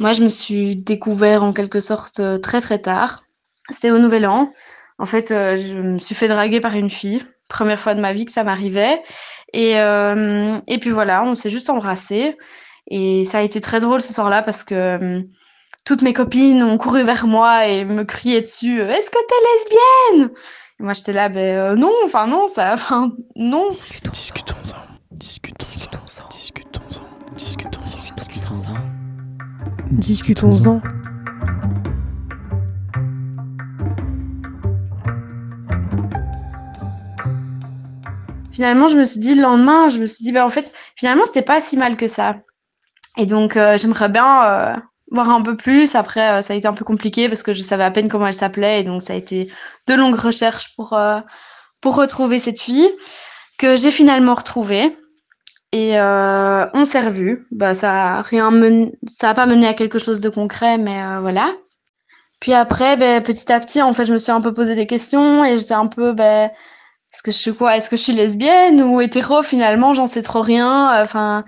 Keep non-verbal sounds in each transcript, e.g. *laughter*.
Moi, je me suis découvert en quelque sorte euh, très très tard. C'était au Nouvel An. En fait, euh, je me suis fait draguer par une fille. Première fois de ma vie que ça m'arrivait. Et, euh, et puis voilà, on s'est juste embrassé. Et ça a été très drôle ce soir-là parce que toutes mes copines ont couru vers moi et me criaient dessus Est-ce que t'es lesbienne? Et moi j'étais là, ben non, enfin non, ça, enfin non. Discutons-en. Discutons-en. Discutons-en. Discutons-en. Finalement, je me suis dit le lendemain, je me suis dit, ben en fait, finalement, c'était pas si mal que ça. Et donc, euh, j'aimerais bien euh, voir un peu plus. Après, euh, ça a été un peu compliqué parce que je savais à peine comment elle s'appelait. Et donc, ça a été de longues recherches pour, pour retrouver cette fille que j'ai finalement retrouvée. Et euh, on s'est revus. Bah, ça a rien pas mené à quelque chose de concret, mais euh, voilà. Puis après, ben, petit à petit, en fait, je me suis un peu posé des questions et j'étais un peu, ben, est-ce que je suis quoi? Est-ce que je suis lesbienne ou hétéro? Finalement, j'en sais trop rien. Enfin,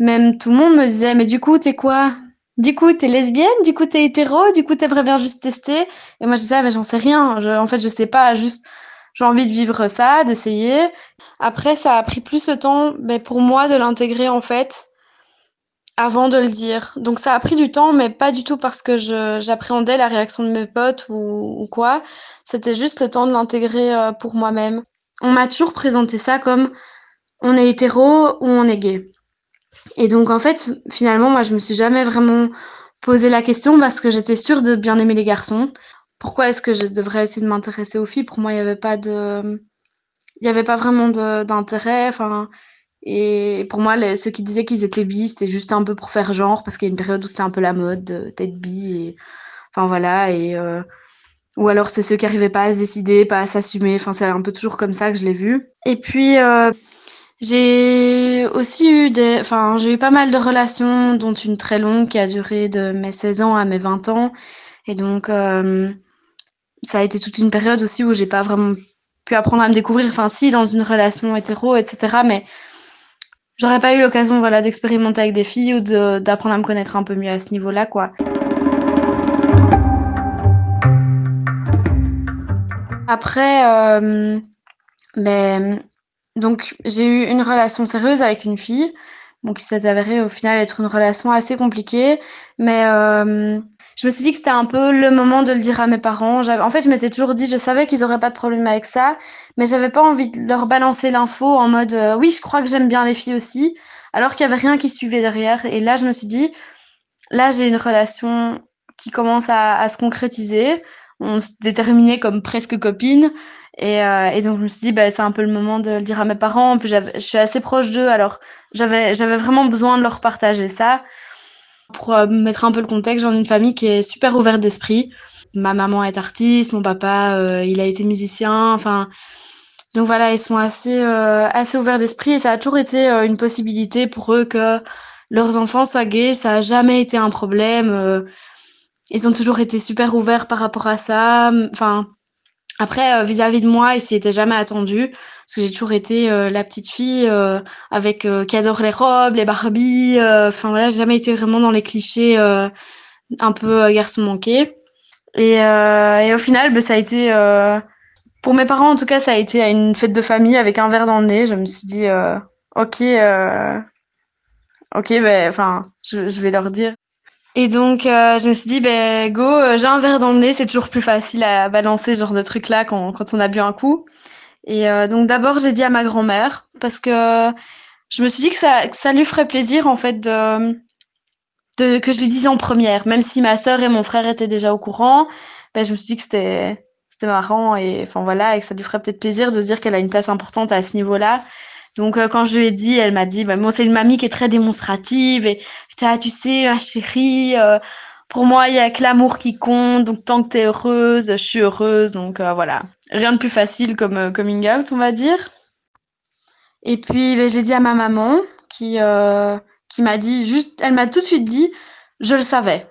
même tout le monde me disait, mais du coup, t'es quoi? Du coup, t'es lesbienne? Du coup, t'es hétéro? Du coup, t'aimerais bien juste tester? Et moi, je disais, ah, mais j'en sais rien. En fait, je sais pas. Juste, j'ai envie de vivre ça, d'essayer. Après, ça a pris plus de temps, ben, pour moi, de l'intégrer, en fait, avant de le dire. Donc, ça a pris du temps, mais pas du tout parce que j'appréhendais la réaction de mes potes ou, ou quoi. C'était juste le temps de l'intégrer euh, pour moi-même. On m'a toujours présenté ça comme on est hétéro ou on est gay. Et donc en fait, finalement, moi, je me suis jamais vraiment posé la question parce que j'étais sûre de bien aimer les garçons. Pourquoi est-ce que je devrais essayer de m'intéresser aux filles? Pour moi, il n'y avait pas de, il y avait pas vraiment d'intérêt. Enfin, et pour moi, ceux qui disaient qu'ils étaient bi, c'était juste un peu pour faire genre parce qu'il y a une période où c'était un peu la mode de- d'être bi. Enfin voilà. Et euh, ou alors c'est ceux qui arrivaient pas à se décider, pas à s'assumer. Enfin, c'est un peu toujours comme ça que je l'ai vu. Et puis euh, j'ai aussi eu des, enfin, j'ai eu pas mal de relations, dont une très longue qui a duré de mes 16 ans à mes 20 ans. Et donc, euh, ça a été toute une période aussi où j'ai pas vraiment pu apprendre à me découvrir. Enfin, si, dans une relation hétéro, etc. Mais j'aurais pas eu l'occasion, voilà, d'expérimenter avec des filles ou d'apprendre à me connaître un peu mieux à ce niveau-là, quoi. Après, euh, ben, donc j'ai eu une relation sérieuse avec une fille, bon, qui s'est avérée au final être une relation assez compliquée, mais euh, je me suis dit que c'était un peu le moment de le dire à mes parents. En fait, je m'étais toujours dit, je savais qu'ils auraient pas de problème avec ça, mais j'avais pas envie de leur balancer l'info en mode, euh, oui, je crois que j'aime bien les filles aussi, alors qu'il y avait rien qui suivait derrière. Et là, je me suis dit, là, j'ai une relation qui commence à, se concrétiser. On se déterminait comme presque copines. Et, euh, et donc je me suis dit bah c'est un peu le moment de le dire à mes parents. En plus je suis assez proche d'eux, alors j'avais vraiment besoin de leur partager ça. Pour euh, mettre un peu le contexte, j'en ai une famille qui est super ouverte d'esprit. Ma maman est artiste, mon papa euh, il a été musicien, enfin donc voilà ils sont assez euh, assez ouverts d'esprit et ça a toujours été euh, une possibilité pour eux que leurs enfants soient gays. Ça a jamais été un problème. euh, ils ont toujours été super ouverts par rapport à ça. Enfin après, euh, vis-à-vis de moi, ils s'y jamais attendus. Parce que j'ai toujours été euh, la petite fille euh, avec euh, qui adore les robes, les Barbie. euh, Enfin voilà, j'ai jamais été vraiment dans les clichés un peu garçon manqué. Et, et au final, ben, ça a été... pour mes parents, en tout cas, ça a été à une fête de famille avec un verre dans le nez. Je me suis dit, ok, ok, ben, enfin, je vais leur dire. Et donc, euh, je me suis dit, ben, go, euh, j'ai un verre dans le nez, c'est toujours plus facile à balancer ce genre de truc-là quand, quand on a bu un coup. Et euh, donc, d'abord, j'ai dit à ma grand-mère, parce que je me suis dit que ça, que ça lui ferait plaisir, en fait, de, de, que je lui dise en première. Même si ma sœur et mon frère étaient déjà au courant, ben, je me suis dit que c'était, c'était marrant et, enfin, voilà, et que ça lui ferait peut-être plaisir de se dire qu'elle a une place importante à ce niveau-là. Donc, euh, quand je lui ai dit, elle m'a dit, ben, moi, c'est une mamie qui est très démonstrative et, ah, tu sais, ma chérie, euh, pour moi, il y a que l'amour qui compte. Donc, tant que t'es heureuse, je suis heureuse. Donc, euh, voilà. Rien de plus facile comme euh, coming out, on va dire. Et puis, ben, j'ai dit à ma maman, qui, euh, qui m'a dit juste, elle m'a tout de suite dit, je le savais.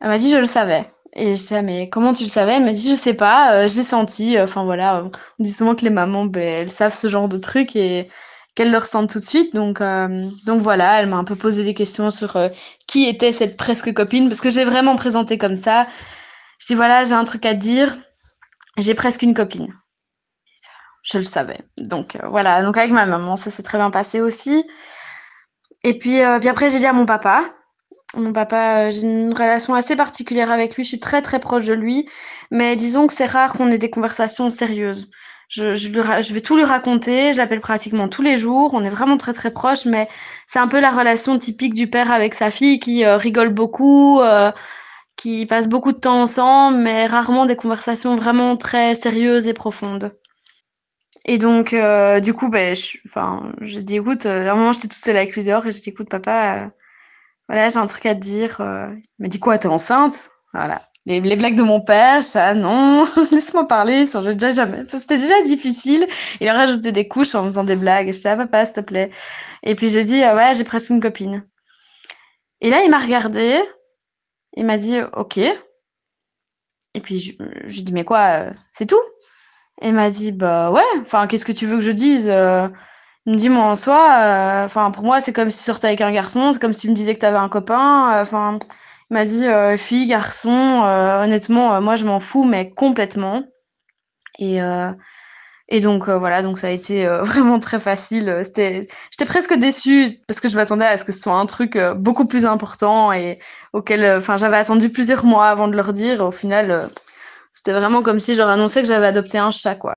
Elle m'a dit, je le savais. Et je disais, ah, mais comment tu le savais? Elle m'a dit, je sais pas, euh, j'ai senti. Enfin, voilà. On dit souvent que les mamans, ben, elles savent ce genre de trucs et qu'elle le ressente tout de suite. Donc, euh, donc voilà, elle m'a un peu posé des questions sur euh, qui était cette presque copine, parce que je l'ai vraiment présentée comme ça. Je dis voilà, j'ai un truc à dire, j'ai presque une copine. Je le savais. Donc euh, voilà, donc avec ma maman, ça s'est très bien passé aussi. Et puis, puis après, j'ai dit à mon papa. Mon papa, j'ai une relation assez particulière avec lui. Je suis très très proche de lui, mais disons que c'est rare qu'on ait des conversations sérieuses. Je, je, lui, je vais tout lui raconter, je l'appelle pratiquement tous les jours, on est vraiment très très proches, mais c'est un peu la relation typique du père avec sa fille qui euh, rigole beaucoup, euh, qui passe beaucoup de temps ensemble, mais rarement des conversations vraiment très sérieuses et profondes. Et donc, euh, du coup, ben, je, enfin, j'ai dit, écoute, à un moment, j'étais toute seule avec lui dehors et j'ai dit, écoute, papa, voilà, j'ai un truc à te dire. il m'a dit, quoi, t'es enceinte? Voilà les, blagues de mon père, ça, non, *laughs* laisse-moi parler, ça, je déjà jamais. C'était déjà difficile. Il a rajouté des couches en faisant des blagues. Je dis, ah, papa, s'il te plaît. Et puis, j'ai dit, ah ouais, j'ai presque une copine. Et là, il m'a regardé. Il m'a dit, ok. Et puis, je, lui dit, mais quoi, euh, c'est tout? Et il m'a dit, bah ouais, enfin, qu'est-ce que tu veux que je dise? Euh, me dit, moi, en soi, euh, enfin, pour moi, c'est comme si tu sortais avec un garçon, c'est comme si tu me disais que t'avais un copain, enfin, il m'a dit euh, fille, garçon, euh, honnêtement, euh, moi je m'en fous, mais complètement. Et et donc voilà, donc ça a été *laughs* vraiment très facile. C'était, j'étais presque déçue parce que je m'attendais à ce que ce soit un truc beaucoup plus important et auquel, enfin, j'avais attendu plusieurs mois avant de leur dire. Au final, c'était vraiment comme si j'aurais annoncé que j'avais adopté un chat, quoi.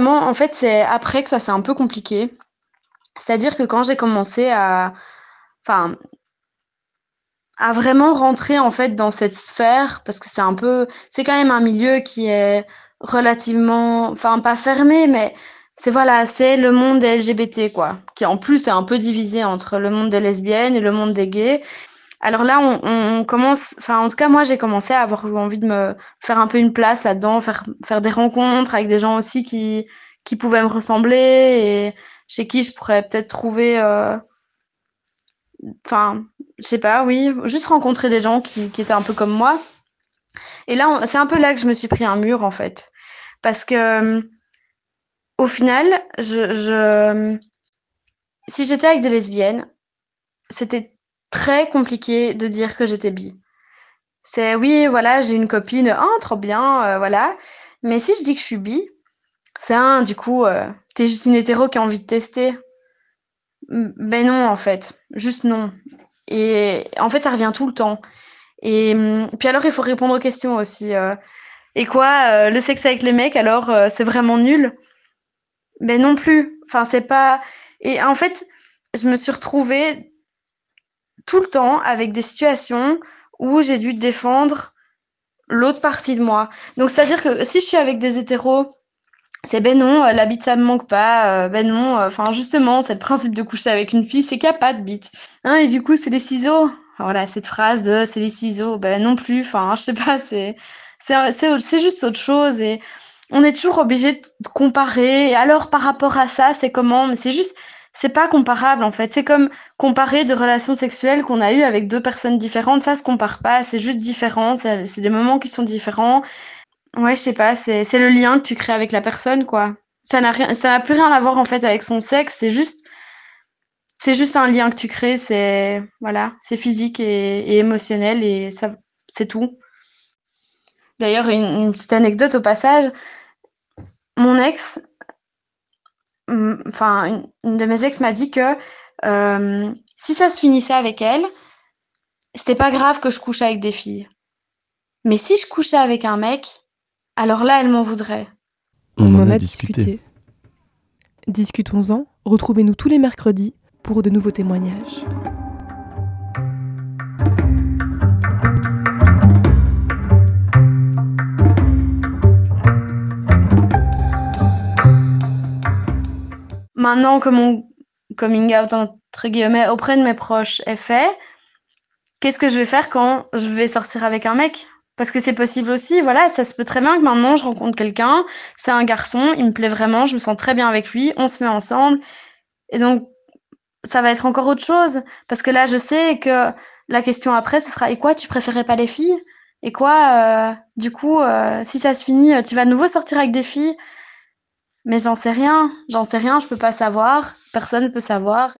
En fait, c'est après que ça s'est un peu compliqué. C'est-à-dire que quand j'ai commencé à, enfin, à vraiment rentrer en fait dans cette sphère, parce que c'est un peu, c'est quand même un milieu qui est relativement, enfin pas fermé, mais c'est voilà, c'est le monde LGBT quoi, qui en plus est un peu divisé entre le monde des lesbiennes et le monde des gays. Alors là, on, on, commence, enfin en tout cas moi j'ai commencé à avoir envie de me faire un peu une place là-dedans, faire faire des rencontres avec des gens aussi qui qui pouvaient me ressembler et chez qui je pourrais peut-être trouver, euh, enfin je sais pas, oui, juste rencontrer des gens qui qui étaient un peu comme moi. Et là, c'est un peu là que je me suis pris un mur en fait, parce que au final, je, je si j'étais avec des lesbiennes, c'était très compliqué de dire que j'étais bi. C'est oui, voilà, j'ai une copine, oh, trop bien, euh, voilà. Mais si je dis que je suis bi, c'est un, du coup, euh, t'es juste une hétéro qui a envie de tester. Ben non, en fait, juste non. Et en fait, ça revient tout le temps. Et hum, puis alors, il faut répondre aux questions aussi. Euh. et quoi, le sexe avec les mecs, alors, c'est vraiment nul? Ben non plus. Enfin, c'est pas. Et en fait, je me suis retrouvée tout le temps avec des situations où j'ai dû défendre l'autre partie de moi. Donc c'est-à-dire que si je suis avec des hétéros, c'est ben non, euh, la bite ça me manque pas, euh, ben non, euh, enfin justement, c'est le principe de coucher avec une fille, c'est qu'il n'y a pas de bite. Hein, et du coup, c'est les ciseaux. Voilà, cette phrase de c'est les ciseaux, ben non plus, enfin je sais pas, c'est c'est juste autre chose et on est toujours obligé de comparer. Et alors par rapport à ça, c'est comment? Mais c'est juste c'est pas comparable en fait. C'est comme comparer deux relations sexuelles qu'on a eues avec deux personnes différentes. Ça se compare pas, c'est juste différent. C'est des moments qui sont différents. Ouais, je sais pas, c'est le lien que tu crées avec la personne, quoi. Ça n'a rien, ça n'a plus rien à voir en fait avec son sexe. C'est juste, c'est juste un lien que tu crées. C'est voilà, c'est physique et, émotionnel et ça, c'est tout. D'ailleurs, une petite anecdote au passage. Mon ex, enfin, une, de mes ex m'a dit que euh, si ça se finissait avec elle, c'était pas grave que je couche avec des filles. Mais si je couchais avec un mec, alors là, elle m'en voudrait. On, en, a, discuté. Discutons-en. Retrouvez-nous tous les mercredis pour de nouveaux témoignages. maintenant que mon coming out entre guillemets auprès de mes proches est fait, qu'est-ce que je vais faire quand je vais sortir avec un mec? Parce que c'est possible aussi, voilà, ça se peut très bien que maintenant je rencontre quelqu'un, c'est un garçon, il me plaît vraiment, je me sens très bien avec lui, on se met ensemble. Et donc, ça va être encore autre chose. Parce que là, je sais que la question après, ce sera, et quoi, tu préférais pas les filles? Et quoi, euh, du coup, euh, si ça se finit, tu vas de nouveau sortir avec des filles? Mais j'en sais rien, j'en sais rien, je peux pas savoir, personne ne peut savoir.